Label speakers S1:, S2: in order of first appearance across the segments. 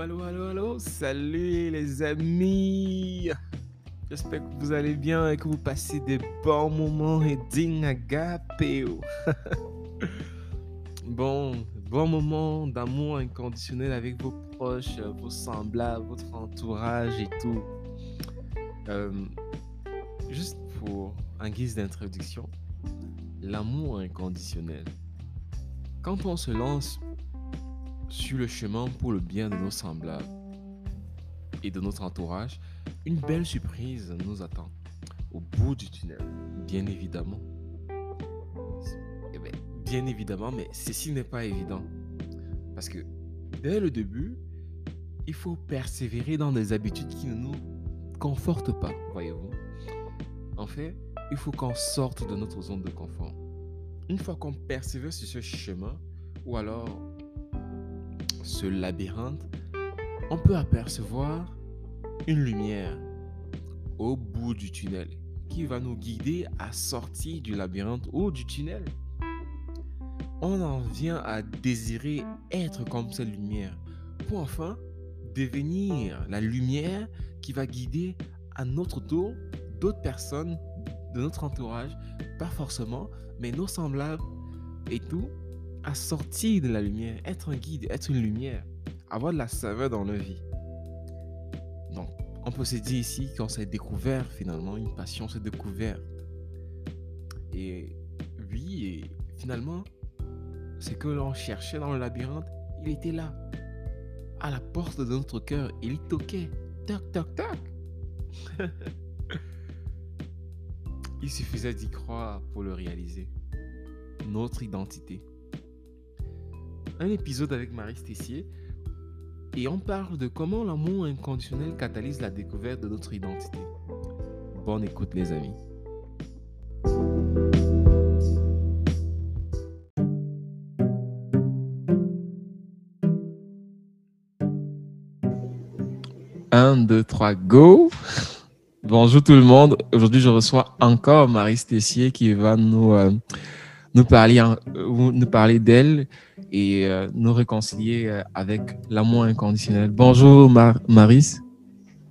S1: Allô, allô, allô. Salut les amis. J'espère que vous allez bien et que vous passez des bons moments et dignes agapeo. bon, bon moment d'amour inconditionnel avec vos proches, vos semblables, votre entourage et tout. Euh, juste pour un guise d'introduction, l'amour inconditionnel. Quand on se lance sur le chemin pour le bien de nos semblables et de notre entourage, une belle surprise nous attend au bout du tunnel, bien évidemment. Eh ben, bien évidemment, mais ceci n'est pas évident. Parce que dès le début, il faut persévérer dans des habitudes qui ne nous confortent pas, voyez-vous. En fait, il faut qu'on sorte de notre zone de confort. Une fois qu'on persévère sur ce chemin, ou alors ce labyrinthe, on peut apercevoir une lumière au bout du tunnel qui va nous guider à sortir du labyrinthe ou du tunnel. On en vient à désirer être comme cette lumière pour enfin devenir la lumière qui va guider à notre tour d'autres personnes de notre entourage, pas forcément, mais nos semblables et tout, à sortir de la lumière, être un guide, être une lumière, avoir de la saveur dans la vie. Donc, on peut se dire ici qu'on s'est découvert finalement, une passion s'est découverte. Et oui, finalement, ce que l'on cherchait dans le labyrinthe, il était là, à la porte de notre cœur, il toquait, toc, toc, toc. il suffisait d'y croire pour le réaliser. Notre identité un épisode avec Marie Stessier et on parle de comment l'amour inconditionnel catalyse la découverte de notre identité. Bonne écoute les amis. Un, deux, trois, go! Bonjour tout le monde. Aujourd'hui, je reçois encore Marie Stessier qui va nous, euh, parler, euh, nous parler d'elle et euh, nous réconcilier euh, avec l'amour inconditionnel. Bonjour Mar Maris.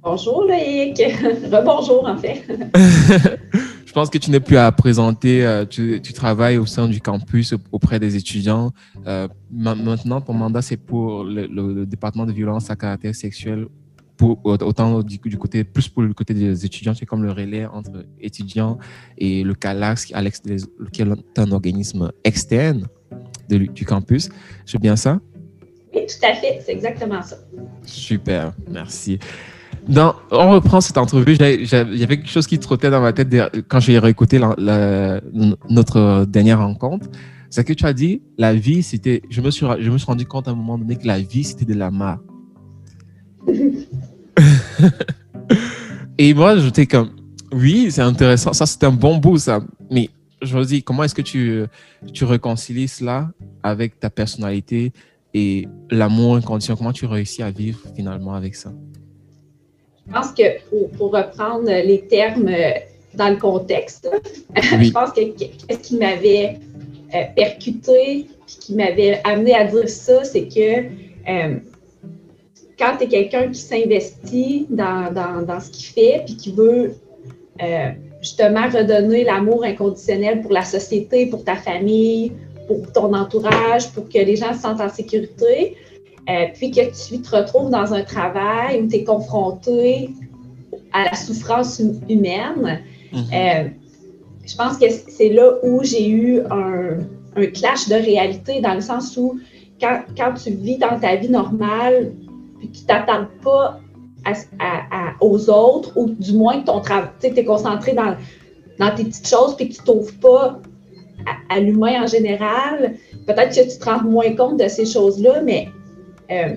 S2: Bonjour Loïc. Rebonjour en fait.
S1: Je pense que tu n'es plus à présenter. Euh, tu, tu, travailles au sein du campus auprès des étudiants. maintenant, ton mandat, c'est pour le, le, département de violence à caractère sexuel pour, autant du, du, côté, plus pour le côté des étudiants, c'est comme le relais entre étudiants et le CALAX, qui est un organisme externe du campus. C'est bien ça?
S2: Oui, tout à fait. C'est exactement ça.
S1: Super. Merci. Dans, on reprend cette entrevue. Il y avait quelque chose qui trottait dans ma tête quand j'ai réécouté la, notre dernière rencontre. C'est que tu as dit, la vie, c'était. Je me suis, je me suis rendu compte à un moment donné que la vie, c'était de la marre. Et moi, j'étais comme, oui, c'est intéressant. Ça, c'est un bon bout, ça. Mais dis, comment est-ce que tu, tu réconcilies cela avec ta personnalité et l'amour inconditionnel? Comment tu réussis à vivre finalement avec ça?
S2: Je pense que pour, reprendre les termes dans le contexte, je pense que ce qui m'avait euh, percuté et qui m'avait amené à dire ça, c'est que euh, quand tu es quelqu'un qui s'investit dans, dans, dans, ce qu'il fait puis qui veut euh, justement redonner l'amour inconditionnel pour la société, pour ta famille, pour ton entourage, pour que les gens se sentent en sécurité, euh, puis que tu te retrouves dans un travail où tu es confronté à la souffrance hum-, humaine. Mhm. Euh, je pense que c'est là où j'ai eu un, un, clash de réalité, dans le sens où quand, quand tu vis dans ta vie normale, puis tu t'attends pas aux autres, ou du moins que ton travail, tu es concentré dans, dans tes petites choses, puis que tu t'ouvres pas à, l'humain en général. Peut-être que tu te rends moins compte de ces choses-là, mais euh,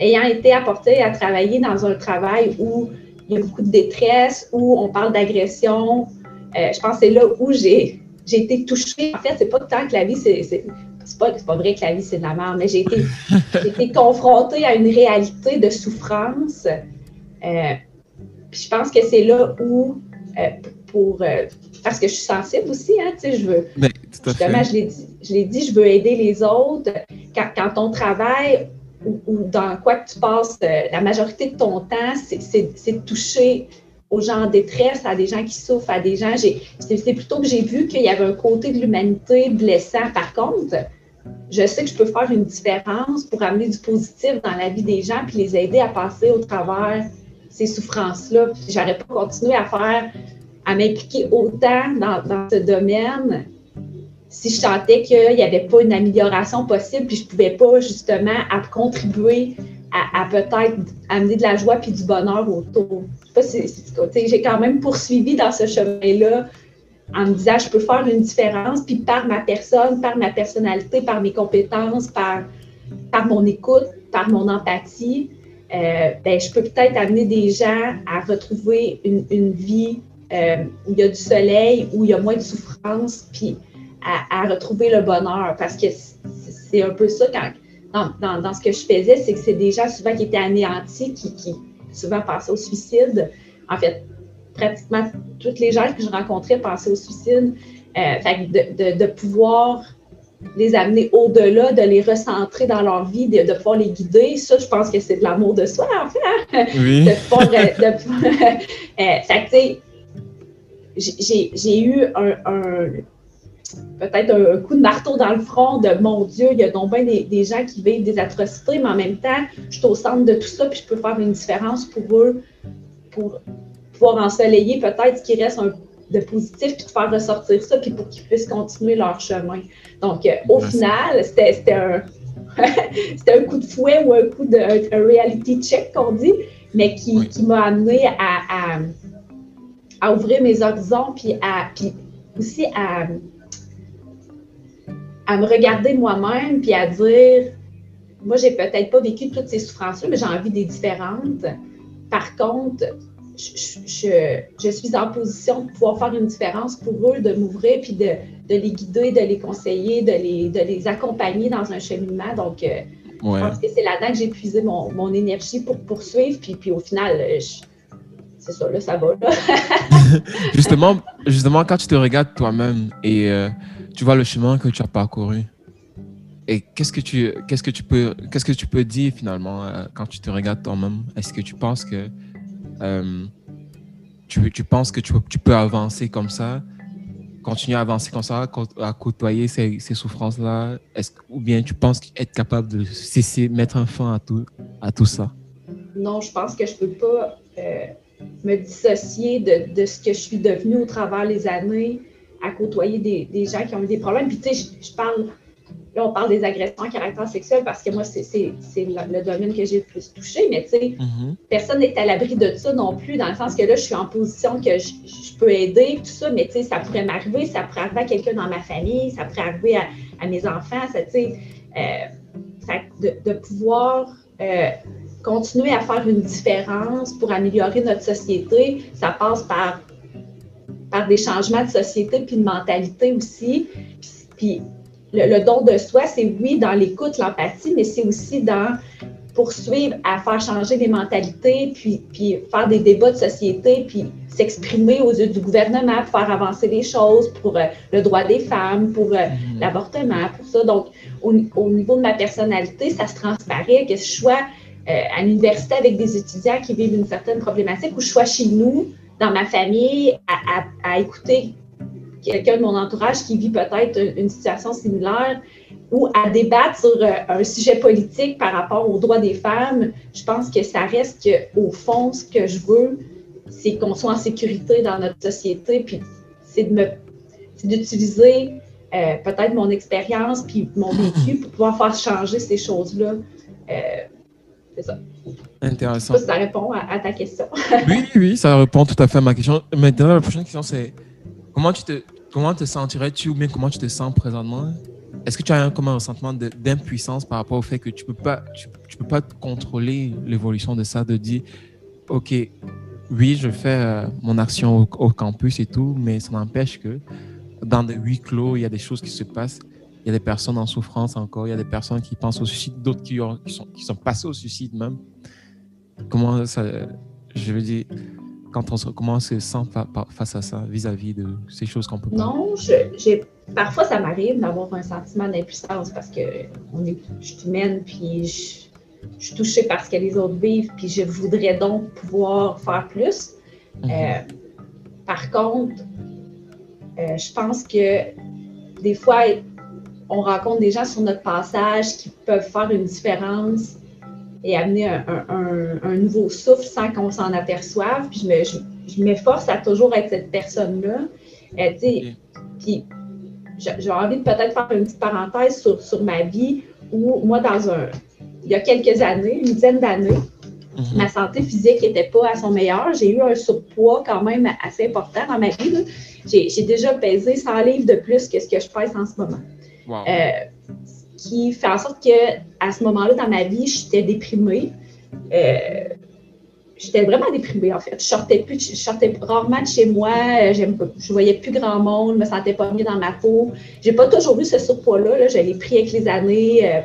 S2: ayant été apporté à travailler dans un travail où il y a beaucoup de détresse, où on parle d'agression, euh, je pense que c'est là où j'ai été touchée. En fait, c'est pas tant que la vie, c'est c'est pas, pas vrai que la vie, c'est de la merde, mais j'ai été, été, confrontée à une réalité de souffrance. Euh, je pense que c'est là où, euh, pour, euh, parce que je suis sensible aussi, hein, tu sais, je veux, justement, je l'ai dit, dit, je veux aider les autres. Quand, quand on travaille, ou, dans quoi que tu passes la majorité de ton temps, c'est de toucher aux gens en détresse, à des gens qui souffrent, à des gens. C'est plutôt que j'ai vu qu'il y avait un côté de l'humanité blessant. Par contre, je sais que je peux faire une différence pour amener du positif dans la vie des gens puis les aider à passer au travers ces souffrances-là. J'aurais pas continué à faire, à m'impliquer autant dans, ce domaine si je sentais qu'il n'y avait pas une amélioration possible puis je pouvais pas justement contribuer à, peut-être amener de la joie puis du bonheur autour. Je sais pas si, j'ai quand même poursuivi dans ce chemin-là en me disant je peux faire une différence, puis par ma personne, par ma personnalité, par mes compétences, par, par mon écoute, par mon empathie, euh, ben, je peux peut-être amener des gens à retrouver une, une vie euh, où il y a du soleil, où il y a moins de souffrance, puis à, retrouver le bonheur. Parce que c'est un peu ça quand, dans, dans, ce que je faisais, c'est que c'est des gens souvent qui étaient anéantis, qui, qui souvent passaient au suicide. En fait, pratiquement toutes les gens que je rencontrais passaient au suicide. Euh, fait de, de, pouvoir les amener au-delà, de les recentrer dans leur vie, de, de, pouvoir les guider, ça, je pense que c'est de l'amour de soi, en fait. Hein.
S1: Oui.
S2: de pouvoir, euh, euh, j'ai eu un, un peut-être un, coup de marteau dans le front de mon Dieu, il y a donc bien des, gens qui vivent des atrocités, mais en même temps, je suis au centre de tout ça, puis je peux faire une différence pour eux, pour pouvoir ensoleiller peut-être ce qui reste de positif, puis de faire ressortir ça, puis pour qu'ils puissent continuer leur chemin. Donc, euh, au final, c'était un, un coup de fouet ou un coup de reality check qu'on dit, mais qui, m'a amené à, à, ouvrir mes horizons, puis, à, puis aussi à à me regarder moi-même puis à dire moi, j'ai peut-être pas vécu toutes ces souffrances-là, mais j'ai envie des différentes. Par contre, je, je, suis en position de pouvoir faire une différence pour eux, de m'ouvrir, puis de, de, les guider, de les conseiller, de les, de les accompagner dans un cheminement. Donc, euh, je pense que c'est là-dedans que j'ai puisé mon, mon, énergie pour poursuivre. Puis, puis au final, euh, c'est ça, là, ça va. Là.
S1: justement, justement, quand tu te regardes toi-même et euh, tu vois le chemin que tu as parcouru. Et qu'est-ce que tu, qu'est-ce que tu peux, qu'est-ce que tu peux dire finalement euh, quand tu te regardes toi-même? Est-ce que tu penses que euh, tu, penses que tu, peux avancer comme ça, continuer à avancer comme ça, à côtoyer ces, ces souffrances-là? Ou bien tu penses être capable de cesser, mettre un fin à tout, ça?
S2: Non, je pense que je peux pas euh, me dissocier de, ce que je suis devenue au travers les années à côtoyer des, des, gens qui ont eu des problèmes. Puis, tu sais, je, parle, là, on parle des agressions à caractère sexuel parce que moi, c'est le, domaine que j'ai le plus touché, mais tu sais, mm-hmm. personne n'est à l'abri de ça non plus, dans le sens que là, je suis en position que je, peux aider, tout ça, mais tu sais, ça pourrait m'arriver, ça pourrait arriver à quelqu'un dans ma famille, ça pourrait arriver à, mes enfants, ça, tu sais, euh, de, de, pouvoir. Euh, continuer à faire une différence pour améliorer notre société, ça passe par par des changements de société puis de mentalité aussi. Puis, le, don de soi, c'est oui dans l'écoute, l'empathie, mais c'est aussi dans poursuivre à faire changer les mentalités, puis, puis faire des débats de société, puis s'exprimer aux yeux du gouvernement pour faire avancer les choses, pour euh, le droit des femmes, pour euh, mm-hmm. l'avortement, pour ça. Donc, au, niveau de ma personnalité, ça se transparaît que je sois euh, à l'université avec des étudiants qui vivent une certaine problématique ou je sois chez nous dans ma famille à, écouter quelqu'un de mon entourage qui vit peut-être une situation similaire ou à débattre sur euh, un sujet politique par rapport aux droits des femmes, je pense que ça reste que, au fond, ce que je veux, c'est qu'on soit en sécurité dans notre société, puis c'est de me, d'utiliser euh, peut-être mon expérience puis mon vécu pour pouvoir faire changer ces choses-là. Euh, c'est ça.
S1: Intéressant.
S2: ça répond à, ta question.
S1: oui, oui, ça répond tout à fait à ma question. Maintenant, la prochaine question, c'est comment tu te, comment te sentirais-tu ou bien comment tu te sens présentement? Est-ce que tu as un, comme ressentiment d'impuissance par rapport au fait que tu ne peux, pas, tu, peux pas contrôler l'évolution de ça, de dire, OK, oui, je fais euh, mon action au, campus et tout, mais ça n'empêche que dans des huis clos, il y a des choses qui se passent. Il y a des personnes en souffrance encore, il y a des personnes qui pensent au suicide, d'autres qui, sont, qui sont passées au suicide même. Comment ça, je veux dire, quand on se, comment on se sent face à ça, vis-à-vis de ces choses qu'on peut
S2: pas? Non, je, parfois ça m'arrive d'avoir un sentiment d'impuissance parce que on est, je suis humaine, puis je suis touchée par ce que les autres vivent, puis je voudrais donc pouvoir faire plus. Mhm. Euh, par contre, euh, je pense que des fois, on rencontre des gens sur notre passage qui peuvent faire une différence et amener un, nouveau souffle sans qu'on s'en aperçoive. Puis je m'efforce à toujours être cette personne-là. Euh, puis j'ai envie de peut-être faire une petite parenthèse sur, sur ma vie où moi, dans un, il y a quelques années, une dizaine d'années, mhm. ma santé physique n'était pas à son meilleur. J'ai eu un surpoids quand même assez important dans ma vie. J'ai déjà pesé 100 livres de plus que ce que je pèse en ce moment. Euh, qui fait en sorte que à ce moment-là dans ma vie, j'étais déprimée. Euh, j'étais vraiment déprimée, en fait. Je sortais, plus, je sortais rarement de chez moi, euh, je voyais plus grand monde, je me sentais pas mieux dans ma peau. J'ai pas toujours eu ce surpoids-là, là. je l'ai pris avec les années, euh,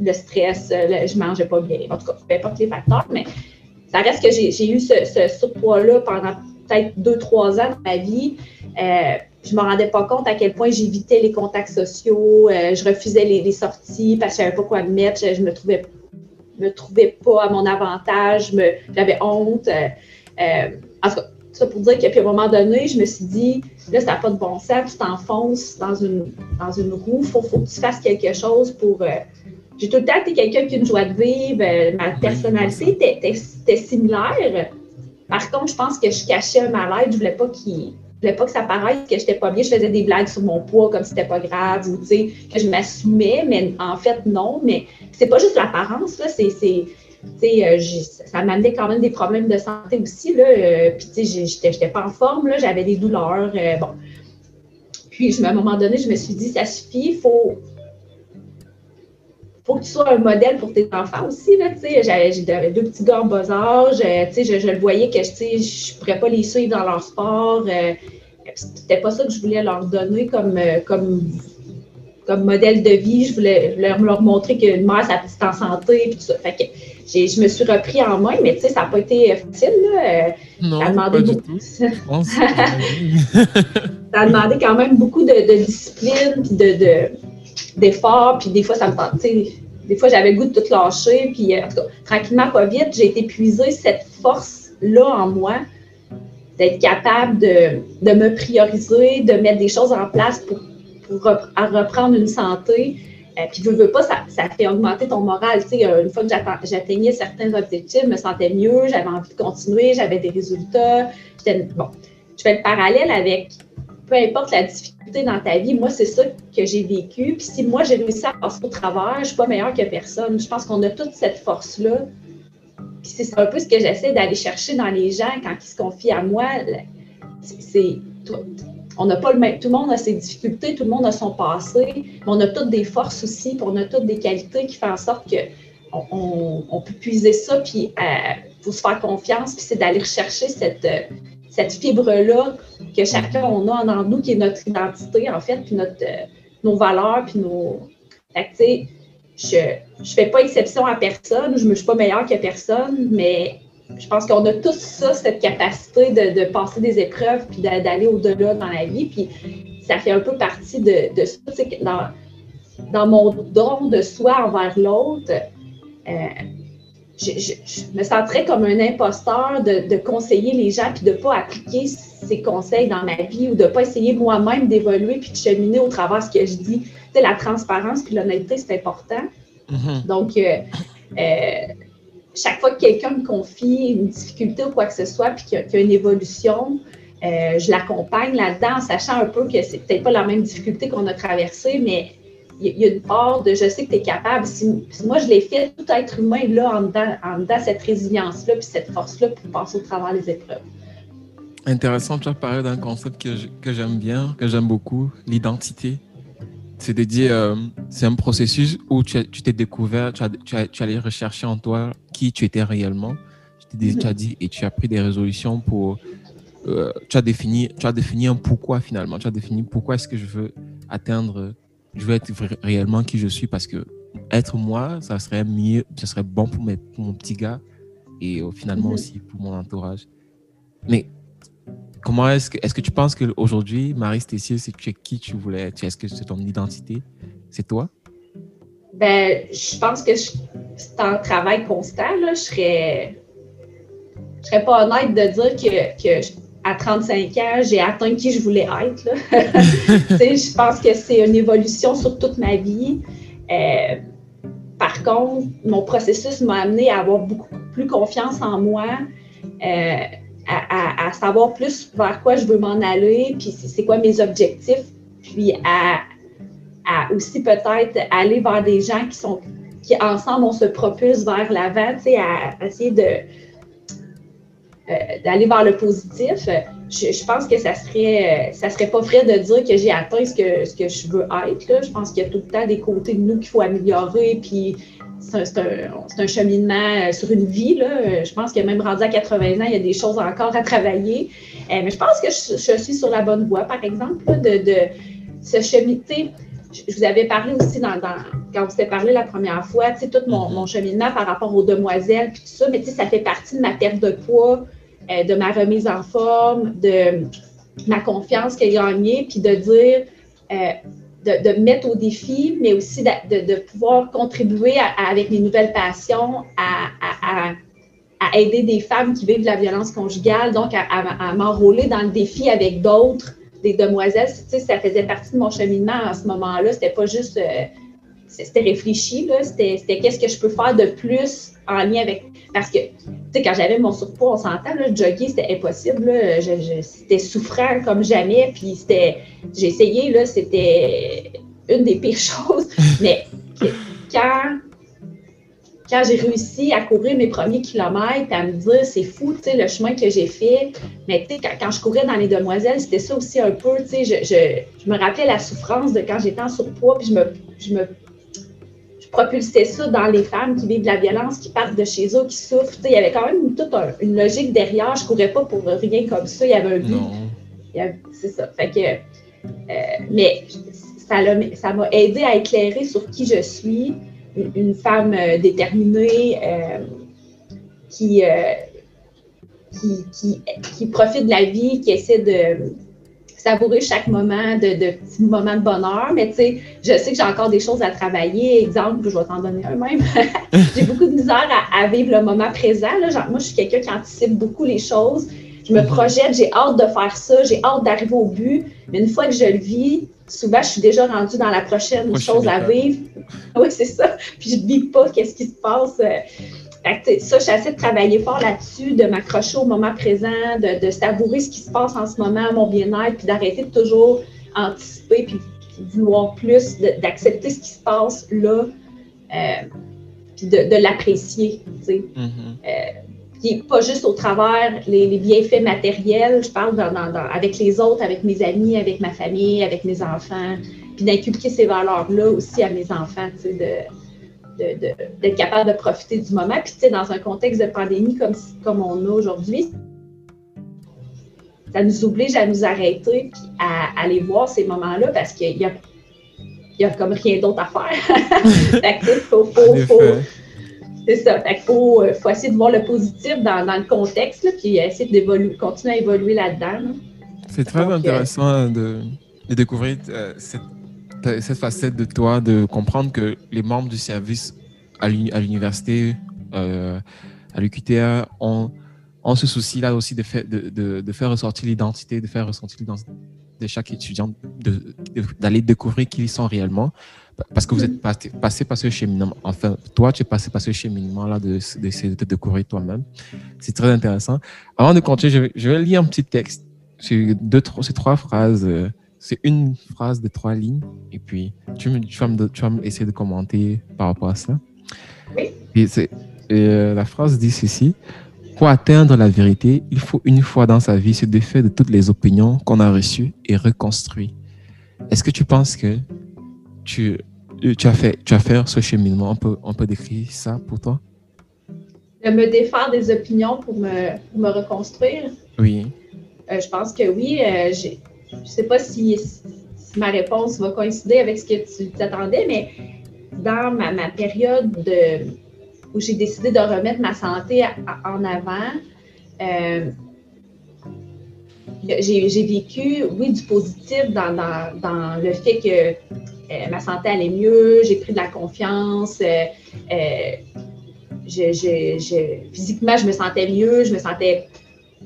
S2: le stress, euh, je mangeais pas bien, en tout cas, peu importe les facteurs, mais ça reste que j'ai eu ce, surpoids-là pendant peut-être deux, trois ans dans ma vie. Je me rendais pas compte à quel point j'évitais les contacts sociaux, je refusais les, sorties parce que je savais pas quoi me mettre, je, je me trouvais me trouvais pas à mon avantage, j'avais honte. Euh, euh, en tout cas, ça pour dire qu'à un moment donné, je me suis dit, là, ça n'a pas de bon sens, tu t'enfonces dans une, dans une roue, il faut, faut, que tu fasses quelque chose pour. Euh, j'ai tout le temps été quelqu'un qui a une joie de vivre, ma personnalité était, similaire. Par contre, je pense que je cachais un mal-être, je voulais pas qu'il voulais pas que ça paraisse que j'étais pas bien. Je faisais des blagues sur mon poids comme si c'était pas grave ou que je m'assumais, mais en fait, non. Mais c'est pas juste l'apparence, là, c'est. Euh, ça m'amenait quand même des problèmes de santé aussi. Euh, puis, tu sais, j'étais pas en forme, j'avais des douleurs. Euh, bon. Puis, à un moment donné, je me suis dit, ça suffit, il faut, faut que tu sois un modèle pour tes enfants aussi. J'avais deux petits gars en bas âge. Euh, je, je, le voyais que je ne pourrais pas les suivre dans leur sport. Euh, C'était pas ça que je voulais leur donner comme, euh, comme, comme modèle de vie. Je voulais leur, leur montrer qu'une mère, ça peut en santé. Puis tout ça. Fait que je me suis repris en main, mais ça n'a pas été facile. Là.
S1: Non, ça a demandé beaucoup. ça
S2: a demandé quand même beaucoup de, discipline puis de d'efforts, puis des fois, ça me tentait. Des fois, j'avais le goût de tout lâcher, puis euh, en tout cas, tranquillement, pas vite, j'ai épuisé cette force-là en moi d'être capable de, de, me prioriser, de mettre des choses en place pour, pour reprendre une santé. Euh, puis, veux, veux pas, ça, ça, fait augmenter ton moral. Tu sais, euh, une fois que j'atteignais certains objectifs, je me sentais mieux, j'avais envie de continuer, j'avais des résultats. Bon, je fais le parallèle avec peu importe la difficulté dans ta vie, moi, c'est ça que j'ai vécu. Puis si moi, j'ai réussi à passer au travers, je ne suis pas meilleure que personne. Je pense qu'on a toute cette force-là. Puis c'est un peu ce que j'essaie d'aller chercher dans les gens quand ils se confient à moi. C'est, on n'a pas le même, tout le monde a ses difficultés, tout le monde a son passé, mais on a toutes des forces aussi, puis on a toutes des qualités qui font en sorte que on, peut puiser ça, puis il euh, faut se faire confiance, puis c'est d'aller rechercher cette, cette fibre-là que chacun on a en nous, qui est notre identité, en fait, puis notre, euh, nos valeurs, puis nos. Fait je ne fais pas exception à personne, je ne suis pas meilleure que personne, mais je pense qu'on a tous ça, cette capacité de, passer des épreuves, puis d'aller au-delà dans la vie. Puis ça fait un peu partie de, de ça, dans, dans mon don de soi envers l'autre. Euh, je, me sentirais comme un imposteur de, conseiller les gens puis de ne pas appliquer ces conseils dans ma vie ou de ne pas essayer moi-même d'évoluer puis de cheminer au travers de ce que je dis. Tu sais, la transparence puis l'honnêteté, c'est important. Mm-hmm. Donc, euh, euh, chaque fois que quelqu'un me confie une difficulté ou quoi que ce soit puis qu'il y, a une évolution, euh, je l'accompagne là-dedans en sachant un peu que c'est peut-être pas la même difficulté qu'on a traversée, mais il y, a une part de je sais que tu es capable. Si, moi, je l'ai fait, tout être humain, là, en dedans, cette résilience-là, puis cette force-là pour passer au travers des épreuves.
S1: Intéressant, tu as parlé d'un concept que j'aime bien, que j'aime beaucoup, l'identité. C'est de dire, euh, c'est un processus où tu t'es découvert, tu, as, tu, as, tu allais rechercher en toi qui tu étais réellement. Tu, tu as dit et tu as pris des résolutions pour. Euh, tu, as défini, tu as défini un pourquoi finalement. Tu as défini pourquoi est-ce que je veux atteindre je veux être réellement qui je suis parce que être moi, ça serait mieux, ça serait bon pour, mes, mon petit gars et euh, finalement mhm. aussi pour mon entourage. Mais comment est-ce que, est-ce que tu penses qu'aujourd'hui, Marie Stécieux, c'est qui tu voulais être? Est-ce que c'est ton identité? C'est toi?
S2: Ben, je pense que je, c'est un travail constant, là, je serais, je serais pas honnête de dire que, que à 35 ans, j'ai atteint qui je voulais être. je pense que c'est une évolution sur toute ma vie. Euh, par contre, mon processus m'a amené à avoir beaucoup plus confiance en moi, euh, à, savoir plus vers quoi je veux m'en aller, puis c'est quoi mes objectifs, puis à, aussi peut-être aller vers des gens qui sont qui ensemble on se propulse vers l'avant, sais, à, essayer de d'aller vers le positif. Je, pense que ça serait ça serait pas vrai de dire que j'ai atteint ce que, ce que je veux être. Je pense qu'il y a tout le temps des côtés de nous qu'il faut améliorer, puis c'est un, cheminement euh, sur une vie. Là. Je pense que même rendu à 80 ans, il y a des choses encore à travailler. Euh, mais je pense que je, suis sur la bonne voie, par exemple, de, de ce cheminer. Je vous avais parlé aussi dans, quand vous avez parlé la première fois, tout mon, mon, cheminement par rapport aux demoiselles, puis tout ça, mais ça fait partie de ma perte de poids, euh, de ma remise en forme, de ma confiance qu'elle a gagnée, puis de dire, de, mettre au défi, mais aussi de, pouvoir contribuer avec mes nouvelles passions à, aider des femmes qui vivent de la violence conjugale, donc à, m'enrôler dans le défi avec d'autres, des demoiselles. Tu sais, ça faisait partie de mon cheminement à ce moment-là. C'était pas juste. Euh, c'était réfléchi. C'était qu'est-ce que je peux faire de plus en lien avec. Parce que, sais, quand j'avais mon surpoids, on s'entend, là, jogger, c'était impossible. c'était souffrant comme jamais. Puis c'était. J'ai essayé, là, c'était une des pires choses. Mais quand. Quand j'ai réussi à courir mes premiers kilomètres, à me dire, c'est fou, tu le chemin que j'ai fait. Mais quand, je courais dans les demoiselles, c'était ça aussi un peu, je, je, me rappelais la souffrance de quand j'étais en surpoids, puis je je me propulser ça dans les femmes qui vivent de la violence, qui partent de chez eux, qui souffrent. il y avait quand même toute une logique derrière. Je ne courais pas pour rien comme ça. Il y avait un but. C'est ça. Fait que, euh, mais ça m'a aidé à éclairer sur qui je suis, une, femme euh, déterminée euh, qui, qui, qui, qui, profite de la vie, qui essaie de savourer chaque moment de, de petits moments de bonheur. Mais tu sais, je sais que j'ai encore des choses à travailler. Exemple, je vais t'en donner un même. j'ai beaucoup de misère à, vivre le moment présent. moi, je suis quelqu'un qui anticipe beaucoup les choses. Je me mhm. projette, j'ai hâte de faire ça, j'ai hâte d'arriver au but. Mais une fois que je le vis, souvent, je suis déjà rendue dans la prochaine chose à vivre. oui, c'est ça. Puis je ne vis pas qu'est-ce qui se passe. Ça, j'essaie de travailler fort là-dessus, de m'accrocher au moment présent, de, savourer ce qui se passe en ce moment, mon bien-être, puis d'arrêter de toujours anticiper, puis, de vouloir plus, d'accepter ce qui se passe là, euh, puis de, l'apprécier, tu sais. Mm-hmm. Euh, pas juste au travers les, bienfaits matériels, je parle avec les autres, avec mes amis, avec ma famille, avec mes enfants, puis d'inculquer ces valeurs-là aussi à mes enfants, tu sais, de d'être capable de profiter du moment. Puis, tu sais, dans un contexte de pandémie comme, comme on a aujourd'hui, ça nous oblige à nous arrêter puis à, aller voir ces moments-là parce qu'il y a, il y a comme rien d'autre à faire. fait que, faut, faut, faut c'est ça. Fait faut, euh, faut, essayer de voir le positif dans, dans le contexte, là, puis essayer d'évoluer, continuer à évoluer là-dedans.
S1: C'est très euh, intéressant de, de, découvrir euh, cette cette facette de toi de comprendre que les membres du service à l'université, euh, à l'UQTR, ont, ce souci-là aussi de, de, faire ressortir l'identité, de faire ressortir l'identité de chaque étudiant, d'aller découvrir qui ils sont réellement. Parce que vous êtes passé, par ce cheminement. Enfin, toi, tu es passé par ce cheminement-là de, de, de, découvrir toi-même. C'est très intéressant. Avant de continuer, je vais, lire un petit texte. C'est deux, ces trois phrases. Euh, c'est une phrase de trois lignes. Et puis, tu, me, tu, vas, me, tu vas essayer de commenter par rapport à ça.
S2: Oui.
S1: Et, c'est, euh, la phrase dit ceci. Pour atteindre la vérité, il faut une fois dans sa vie se défaire de toutes les opinions qu'on a reçues et reconstruire. Est-ce que tu penses que tu, tu, as, fait, tu as fait ce cheminement? On peut, on peut décrire ça pour toi?
S2: De me défaire des opinions pour me, me reconstruire?
S1: Oui.
S2: Euh, je pense que oui. Euh, j'ai, je ne sais pas si, ma réponse va coïncider avec ce que tu t'attendais, mais dans ma, période de, où j'ai décidé de remettre ma santé en avant, euh, j'ai vécu, oui, du positif dans, le fait que euh, ma santé allait mieux, j'ai pris de la confiance. Euh, physiquement, je me sentais mieux, je me sentais,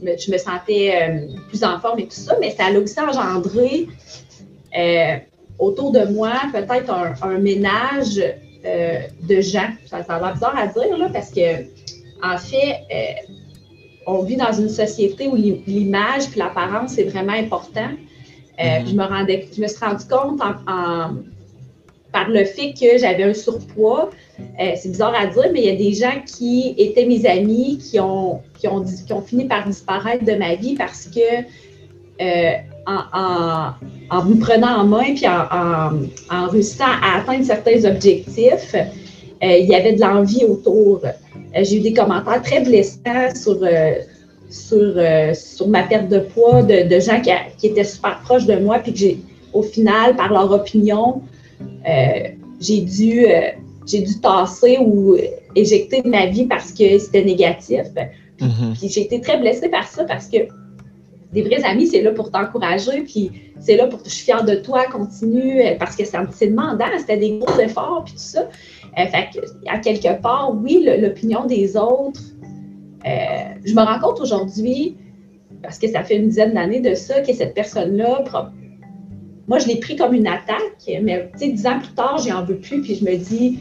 S2: je me sentais euh, plus en forme et tout ça, mais ça a aussi engendré euh, autour de moi peut-être un, ménage euh, de gens. Ça, ça a l'air bizarre à dire, là, parce que, en fait, on vit dans une société où l'image et l'apparence est vraiment important. Mm-hmm. je, me rendais, je me suis rendu compte en par le fait que j'avais un surpoids. Euh, c'est bizarre à dire, mais il y a des gens qui étaient mes amis qui ont, qui ont, qui ont fini par disparaître de ma vie parce que euh, en, en, me prenant en main puis en, en, réussissant à atteindre certains objectifs, euh, il y avait de l'envie autour. J'ai eu des commentaires très blessants sur, sur, sur ma perte de poids de, gens qui, qui, étaient super proches de moi, puis que j'ai, au final, par leur opinion, j'ai dû, j'ai dû tasser ou éjecter de ma vie parce que c'était négatif. Mhm. Puis, j'ai été très blessée par ça parce que des vrais amis, c'est là pour t'encourager, puis c'est là pour je suis fière de toi, continue, euh, parce que c'est demandant, c'était des gros efforts, puis tout ça. fait à quelque part, oui, l'opinion des autres, je me rends compte aujourd'hui, parce que ça fait une dizaine d'années de ça, que cette personne-là moi, je l'ai pris comme une attaque, mais dix ans plus tard, j'en veux plus, puis je me dis,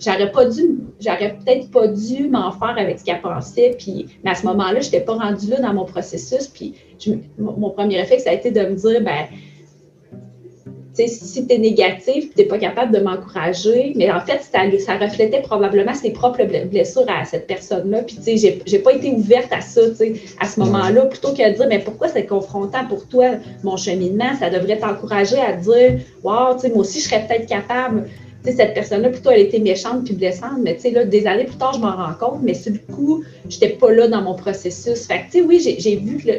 S2: j'aurais pas dû, j'aurais peut-être pas dû m'en faire avec ce qu'elle pensait, puis, mais à ce moment-là, je n'étais pas rendue là dans mon processus, puis mon premier réflexe, ça a été de me dire, ben, si tu es négatif, tu n'es pas capable de m'encourager, mais en fait, ça, ça, reflétait probablement ses propres blessures à cette personne-là. Puis, tu sais, j'ai pas été ouverte à ça, tu sais, à ce moment-là, plutôt que de dire, mais pourquoi c'est confrontant pour toi, mon cheminement? Ça devrait t'encourager à dire, wow, tu sais, moi aussi, je serais peut-être capable. Cette personne-là, plutôt, elle était méchante puis blessante, mais là, des années plus tard, je m'en rends compte, mais sur le coup, je n'étais pas là dans mon processus. Fait que, oui, j'ai vu que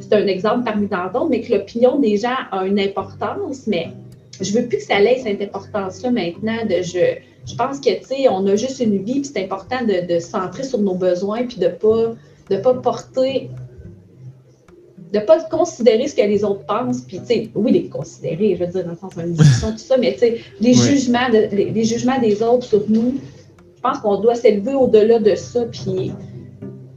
S2: c'est un exemple parmi tant d'autres, mais que l'opinion des gens a une importance, mais je veux plus que ça laisse cette importance-là maintenant. De je, je pense que, tu sais, on a juste une vie, puis c'est important de, se centrer sur nos besoins, puis de ne pas, de pas porter, de pas considérer ce que les autres pensent, puis, tu sais, oui, les considérer, je veux dire, dans le sens d'une discussion, tout ça, mais, tu sais, les, jugements les, jugements des autres sur nous, je pense qu'on doit s'élever au-delà de ça, puis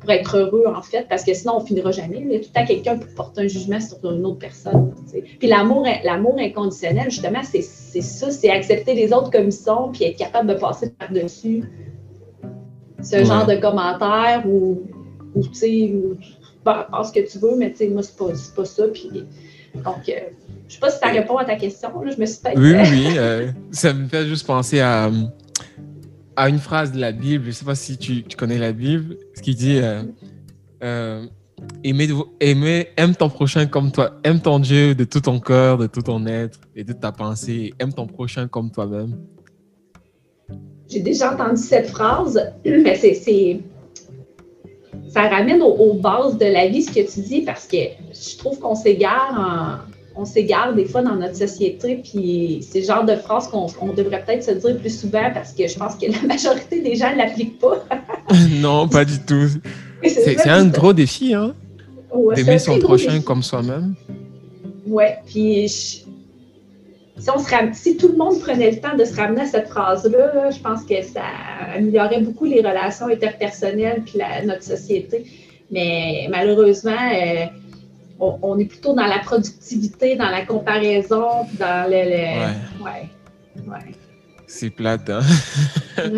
S2: être heureux, en fait, parce que sinon, on finira jamais. Il y a tout le temps quelqu'un pour porter un jugement sur une autre personne. Puis l'amour, l'amour inconditionnel, justement, c'est, ça, c'est accepter les autres comme ils sont, puis être capable de passer par-dessus ce genre de commentaires ou, ou tu sais, pense que tu veux, mais tu sais, moi, c'est pas, pas ça. Puis, donc, euh, je sais pas si ça répond à ta question. je me suis
S1: Oui, oui, euh, ça me fait juste penser à à une phrase de la Bible, je ne sais pas si tu, connais la Bible, ce qui dit euh, euh, aime ton prochain comme toi, aime ton Dieu de tout ton cœur, de tout ton être et de ta pensée, aime ton prochain comme toi-même.
S2: J'ai déjà entendu cette phrase, mais c'est ça ramène aux, bases de la vie ce que tu dis parce que je trouve qu'on s'égare en, on s'égare des fois dans notre société, puis c'est le genre de phrase qu'on devrait peut-être se dire plus souvent parce que je pense que la majorité des gens ne l'appliquent pas.
S1: non, pas du tout. C'est un gros défi, hein? D'aimer son prochain comme soi-même.
S2: Oui, puis si, on se si tout le monde prenait le temps de se ramener à cette phrase-là, je pense que ça améliorerait beaucoup les relations interpersonnelles puis notre société. Mais malheureusement, euh, on, est plutôt dans la productivité, dans la comparaison, dans le. Ouais. ouais.
S1: C'est plate, hein?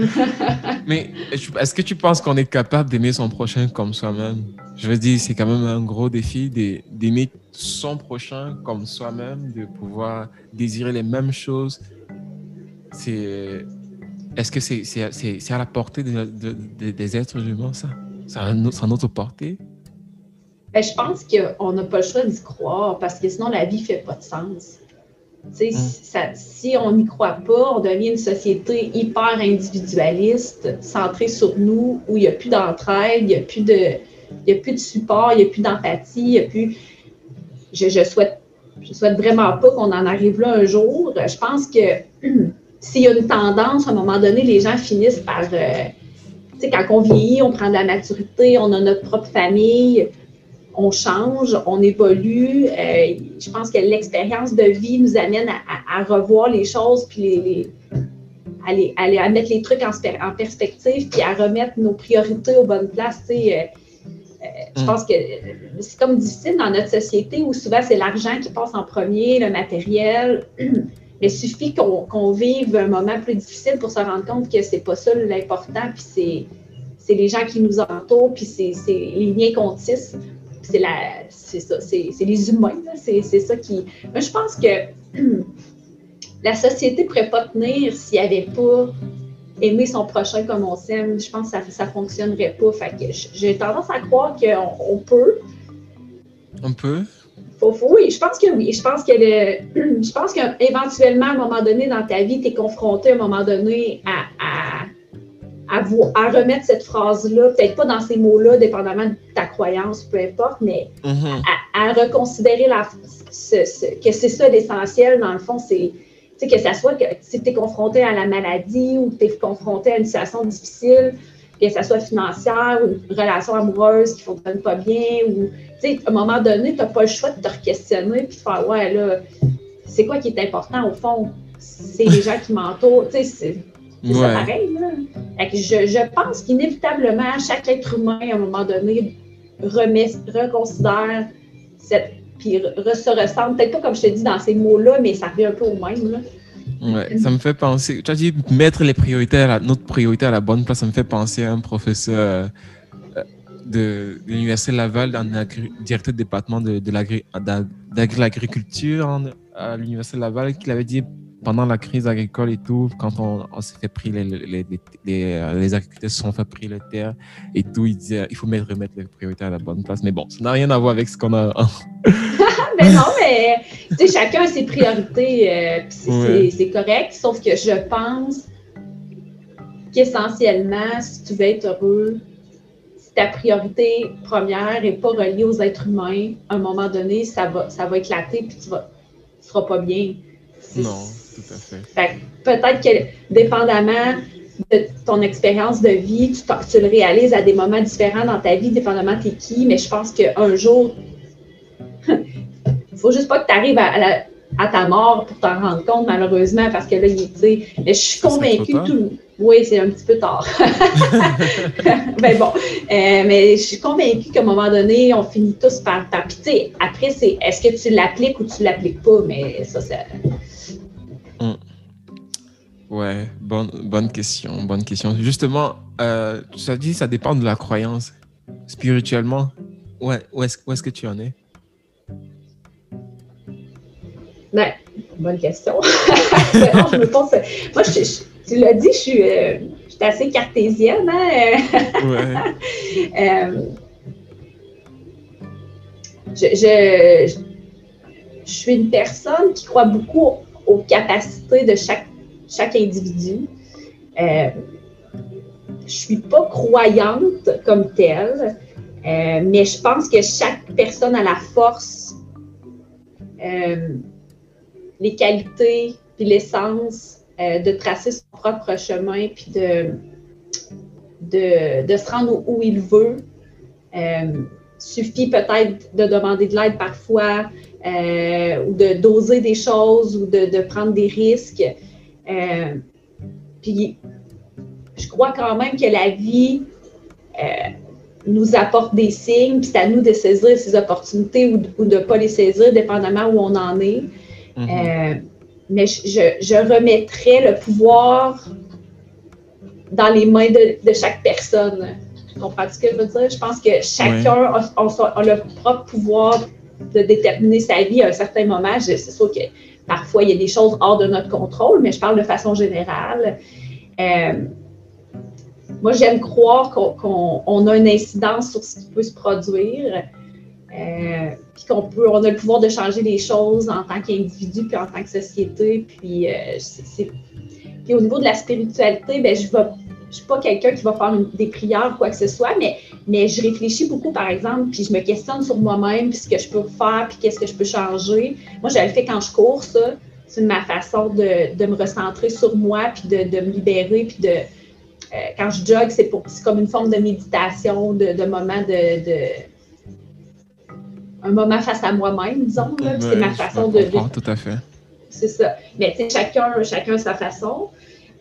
S1: Mais est-ce que tu penses qu'on est capable d'aimer son prochain comme soi-même? Je veux dire, c'est quand même un gros défi d'aimer son prochain comme soi-même, de pouvoir désirer les mêmes choses. C'est. Est-ce que c'est à la portée des êtres humains, ça? C'est à notre portée?
S2: Ben, je pense qu'on n'a pas le choix d'y croire parce que sinon la vie ne fait pas de sens. Mm. si on n'y croit pas, on devient une société hyper individualiste, centrée sur nous, où il n'y a plus d'entraide, il n'y a, plus de, a plus de support, il n'y a plus d'empathie, il n'y a plus. Je, je, souhaite, je souhaite vraiment pas qu'on en arrive là un jour. Je pense que s'il y a une tendance, à un moment donné, les gens finissent par. Euh, tu sais, quand on vieillit, on prend de la maturité, on a notre propre famille on change, on évolue. Euh, je pense que l'expérience de vie nous amène à, revoir les choses puis les, à mettre les trucs en, en, perspective, puis à remettre nos priorités aux bonnes places. Euh, euh, je mm. pense que c'est comme difficile dans notre société où souvent c'est l'argent qui passe en premier, le matériel. Mais il suffit qu'on vive un moment plus difficile pour se rendre compte que c'est pas ça l'important, puis c'est les gens qui nous entourent, puis c'est les liens qu'on tisse. C'est ça, c'est les humains. C'est ça qui. Moi, je pense que la société ne pourrait pas tenir s'il n'y avait pas aimer son prochain comme on s'aime. Je pense que ça ne fonctionnerait pas. Fait que j'ai tendance à croire qu'on peut.
S1: On peut?
S2: oui, je pense que oui. Je pense que je pense qu'éventuellement, à un moment donné dans ta vie, tu es confronté à un moment donné à, à, à, remettre cette phrase-là, peut-être pas dans ces mots-là, dépendamment de ta croyance, peu importe, mais mm-hmm. à, reconsidérer la, que c'est ça l'essentiel, dans le fond, c'est que ce soit que si tu es confronté à la maladie ou tu es confronté à une situation difficile, que ce soit financière ou une relation amoureuse qui ne fonctionne pas bien, ou à un moment donné, tu n'as pas le choix de te re-questionner et de faire Ouais, là, c'est quoi qui est important au fond? C'est les gens qui m'entourent. C'est pareil. Là. je, je pense qu'inévitablement, chaque être humain, à un moment donné, remet, reconsidère cette puis se ressemble, peut-être pas comme je te dis dans ces mots-là, mais ça revient un peu au même. Là.
S1: Ouais, ça me fait penser, tu as dit mettre les priorités à notre priorité à la bonne place, ça me fait penser à un professeur euh, de, l'Université Laval, un directeur de département de, de l'agriculture à l'Université Laval, qui avait dit pendant la crise agricole et tout, quand on, s'est fait pris, les, les, les, les, agriculteurs se sont fait pris les terres et tout, il disait il faut mettre, remettre les priorités à la bonne place. Mais bon, ça n'a rien à voir avec ce qu'on a.
S2: mais non, mais tu sais, chacun a ses priorités, euh, c'est correct, sauf que je pense qu'essentiellement, si tu veux être heureux, si ta priorité première n'est pas reliée aux êtres humains, à un moment donné, ça va, ça va éclater puis tu ne seras pas bien.
S1: Non fait.
S2: Peut-être que dépendamment de ton expérience de vie, tu, le réalises à des moments différents dans ta vie, dépendamment de qui, mais je pense qu'un jour, il faut juste pas que tu arrives à, ta mort pour t'en rendre compte, malheureusement, parce que là, tu sais, mais je suis convaincue tout. Oui, c'est un petit peu tard. ben bon, euh, mais je suis convaincue qu'à un moment donné, on finit tous par. par après, c'est est-ce que tu l'appliques ou tu l'appliques pas, mais ça, c'est.
S1: Ouais, bonne, bonne question, bonne question. Justement, euh, tu as dit ça dépend de la croyance. Spirituellement, ouais, où est-ce est que tu en es?
S2: Ben, bonne question. je me pense, moi, je, tu l'as dit, je suis, euh, je suis assez cartésienne. Hein? ouais. euh, je, je, je, suis une personne qui croit beaucoup aux capacités de chaque, chaque individu. Euh, je ne suis pas croyante comme telle, euh, mais je pense que chaque personne a la force, euh, les qualités, puis l'essence de tracer son propre chemin, puis de, de, se rendre où, il veut. suffit peut-être de demander de l'aide parfois, ou de doser des choses ou de, prendre des risques. Euh, puis, je crois quand même que la vie euh, nous apporte des signes, puis c'est à nous de saisir ces opportunités ou, de ne pas les saisir, dépendamment où on en est. Mm-hmm. mais je, je, remettrais le pouvoir dans les mains de, chaque personne. Tu comprends ce que je veux dire? Je pense que chacun a, le propre pouvoir de déterminer sa vie à un certain moment. C'est sûr que parfois, il y a des choses hors de notre contrôle, mais je parle de façon générale. Euh, moi, j'aime croire qu'on a une incidence sur ce qui peut se produire, euh, puis qu'on peut, on a le pouvoir de changer les choses en tant qu'individu, puis en tant que société. Puis, euh, puis au niveau de la spiritualité, ben, je je suis pas quelqu'un qui va faire des prières ou quoi que ce soit, mais, mais je réfléchis beaucoup, par exemple, puis je me questionne sur moi-même, puis ce que je peux faire, puis qu'est-ce que je peux changer. Moi, j'avais fait quand je cours, ça. C'est ma façon de, de, me recentrer sur moi, puis de, de me libérer, puis de... Euh, quand je jogue, c'est comme une forme de méditation, de, de moment de, un moment face à moi-même, disons. c'est ma façon de,
S1: Tout à fait.
S2: C'est ça. Mais tu sais, chacun, chacun sa façon.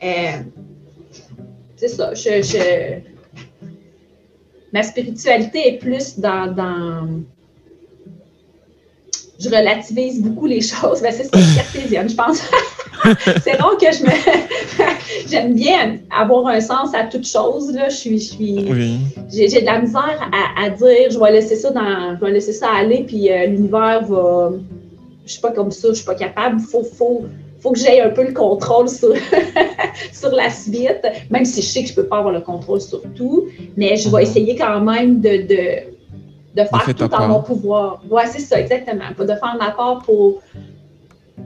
S2: c'est ça. Je, Ma spiritualité est plus dans, Je relativise beaucoup les choses. Ben, c'est cartésienne, je pense. c'est rare que je me. J'aime bien avoir un sens à toute chose. Là. Je suis. Je suis... J'ai, de la misère à, dire je vais laisser ça dans. Je vais laisser ça aller, puis euh, l'univers va. Je suis pas comme ça, je suis pas capable. Faut, faut, faut que j'aie un peu le contrôle sur, sur la suite, même si je sais que je peux pas avoir le contrôle sur tout, mais je vais mhm. essayer quand même de, de, de faire tout en mon pouvoir. Ouais, c'est ça, exactement. De faire ma part pour,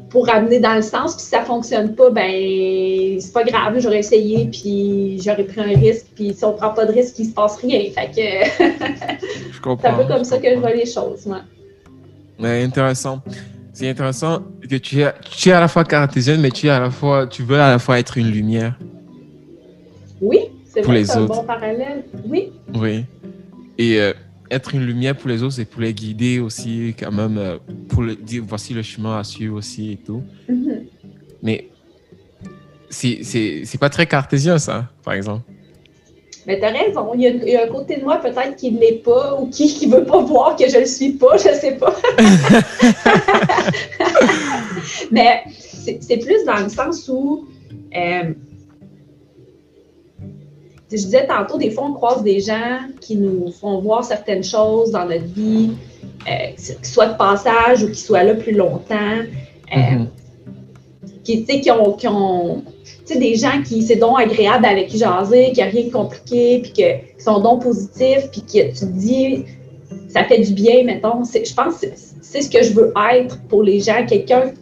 S2: pour ramener dans le sens. Puis si ça fonctionne pas, ben c'est pas grave, j'aurais essayé, puis j'aurais pris un risque. Puis si on prend pas de risque, il se passe rien. Fait que c'est un peu comme ça que je vois les choses. Ouais.
S1: Mais intéressant c'est intéressant que tu es, tu es à la fois cartésienne, mais tu es à la fois, tu veux à la fois être une lumière.
S2: Oui, c'est vrai, c'est un bon parallèle. Oui.
S1: Oui. Et euh, être une lumière pour les autres, c'est pour les guider aussi, quand même, euh, pour dire voici le chemin à suivre aussi et tout. Mm-hmm. Mais c'est pas très cartésien, ça, par exemple.
S2: Mais tu as raison, il y, a, un côté de moi peut-être qui ne l'est pas ou qui ne veut pas voir que je ne le suis pas, je ne sais pas. Mais c'est plus dans le sens où, euh, je disais tantôt, des fois on croise des gens qui nous font voir certaines choses dans notre vie, euh, qu'ils soient de passage ou qui soient là plus longtemps, euh, mm-hmm. qui, qui, ont, qui ont sais, des gens qui, c'est donc agréable avec qui jaser, qui a rien de compliqué, puis qui sont donc positifs, puis que tu te dis, ça fait du bien, mettons. Je pense que c'est ce que je veux être pour les gens, quelqu'un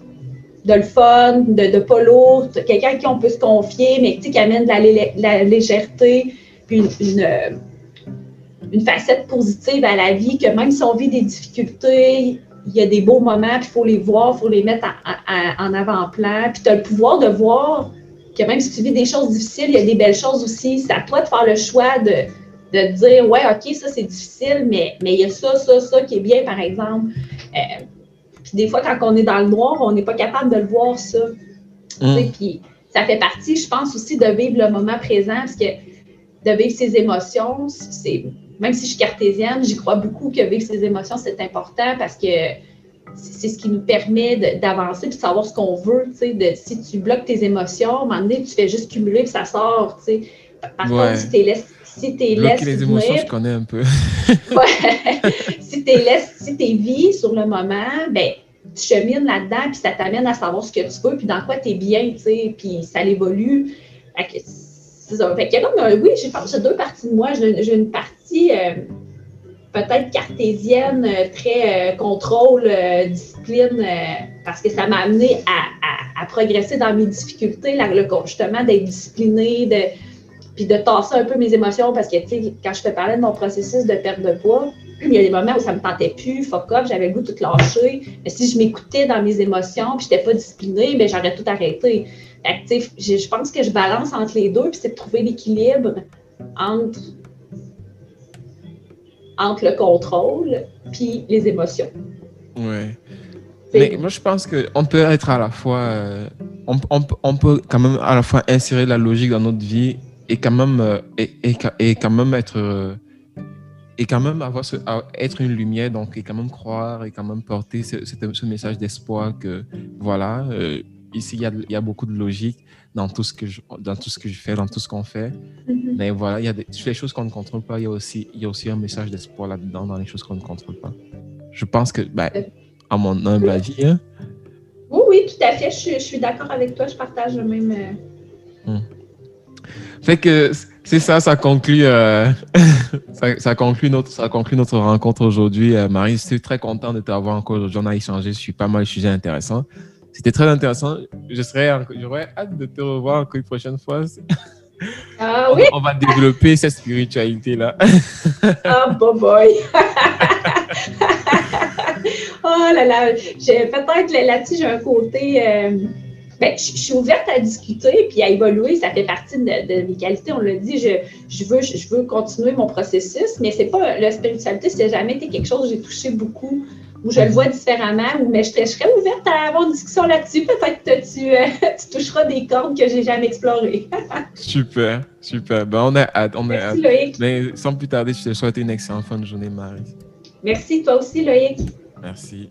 S2: de le fun, de, pas lourd, quelqu'un qui on peut se confier, mais qui amène de la, légèreté, puis une, une, facette positive à la vie, que même si on vit des difficultés, il y a des beaux moments, puis il faut les voir, il faut les mettre en avant-plan, puis tu as le pouvoir de voir que même si tu vis des choses difficiles, il y a des belles choses aussi. C'est à toi de faire le choix de, de dire Ouais, OK, ça c'est difficile, mais, mais il y a ça, ça, ça qui est bien, par exemple. Euh, puis des fois, quand on est dans le noir, on n'est pas capable de le voir, ça. Mm. Puis ça fait partie, je pense, aussi de vivre le moment présent, parce que de vivre ses émotions, c'est même si je suis cartésienne, j'y crois beaucoup que vivre ses émotions, c'est important parce que c'est ce qui nous permet d'avancer et de savoir ce qu'on veut. De, si tu bloques tes émotions, à un moment donné, tu fais juste cumuler et ça sort. Par contre, si tu laisses. Si tu laisses
S1: les émotions, je connais un peu.
S2: ouais. si tu laisses, si tu vis sur le moment, ben, tu chemines là-dedans, puis ça t'amène à savoir ce que tu veux, puis dans quoi tu es bien, tu sais, puis ça évolue. C'est ça. Fait que comme, oui, j'ai deux parties de moi. J'ai une partie. Euh, peut-être cartésienne, euh, très euh, contrôle, euh, discipline, parce que ça m'a amené à, progresser dans mes difficultés, le, justement d'être disciplinée, puis de tasser un peu mes émotions, parce que, tu sais, quand je te parlais de mon processus de perte de poids, il y a des moments où ça me tentait plus, fuck up, j'avais le goût de tout lâcher. Mais si je m'écoutais dans mes émotions, puis je n'étais pas disciplinée, bien, j'aurais tout arrêté. Fait que, je pense que je balance entre les deux, puis c'est de trouver l'équilibre entre entre le contrôle puis les émotions.
S1: Oui. Mais moi, je pense qu'on peut être à la fois. Euh, on, on, peut quand même à la fois insérer la logique dans notre vie et quand même, euh, et, et, quand même être. Euh, et quand même avoir ce, être une lumière, donc, et quand même croire et quand même porter ce, ce, message d'espoir que, voilà, ici, il y, a, il y, a, beaucoup de logique dans tout ce que je, dans tout ce que je fais, dans tout ce qu'on fait. Mm-hmm. Mais voilà, il y a des, les choses qu'on ne contrôle pas, il y a aussi, il y a aussi un message d'espoir là-dedans dans les choses qu'on ne contrôle pas. Je pense que, ben, à mon humble avis. Hein.
S2: Oui, oui, tout à fait. Je, je suis d'accord avec toi. Je partage le même. Euh, hmm.
S1: Fait que c'est ça, ça conclut, euh, ça, ça, conclut notre, ça conclut notre rencontre aujourd'hui. Euh, Marie, je suis très content de t'avoir encore aujourd'hui. On a échangé sur pas mal de sujets intéressants. C'était très intéressant. Je serais, j'aurais hâte de te revoir encore une prochaine fois.
S2: Ah oui?
S1: On, va développer cette spiritualité-là.
S2: Ah, oh, boy, boy. oh là là, peut-être là-dessus, j'ai un côté. Euh, ben, je, suis ouverte à discuter puis à évoluer. Ça fait partie de, mes qualités. On l'a dit, je, je, veux, je veux continuer mon processus, mais c'est pas la spiritualité, ça n'a jamais été quelque chose que j'ai touché beaucoup ou je le vois différemment, mais je, serais ouverte à avoir une discussion là-dessus. Peut-être que tu, euh, tu, toucheras des cordes que j'ai jamais explorées.
S1: super, super. Ben, on est hâte. On
S2: Merci, Loïc.
S1: Mais sans plus tarder, je te souhaite une excellente fin de journée, Marie.
S2: Merci, toi aussi, Loïc.
S1: Merci.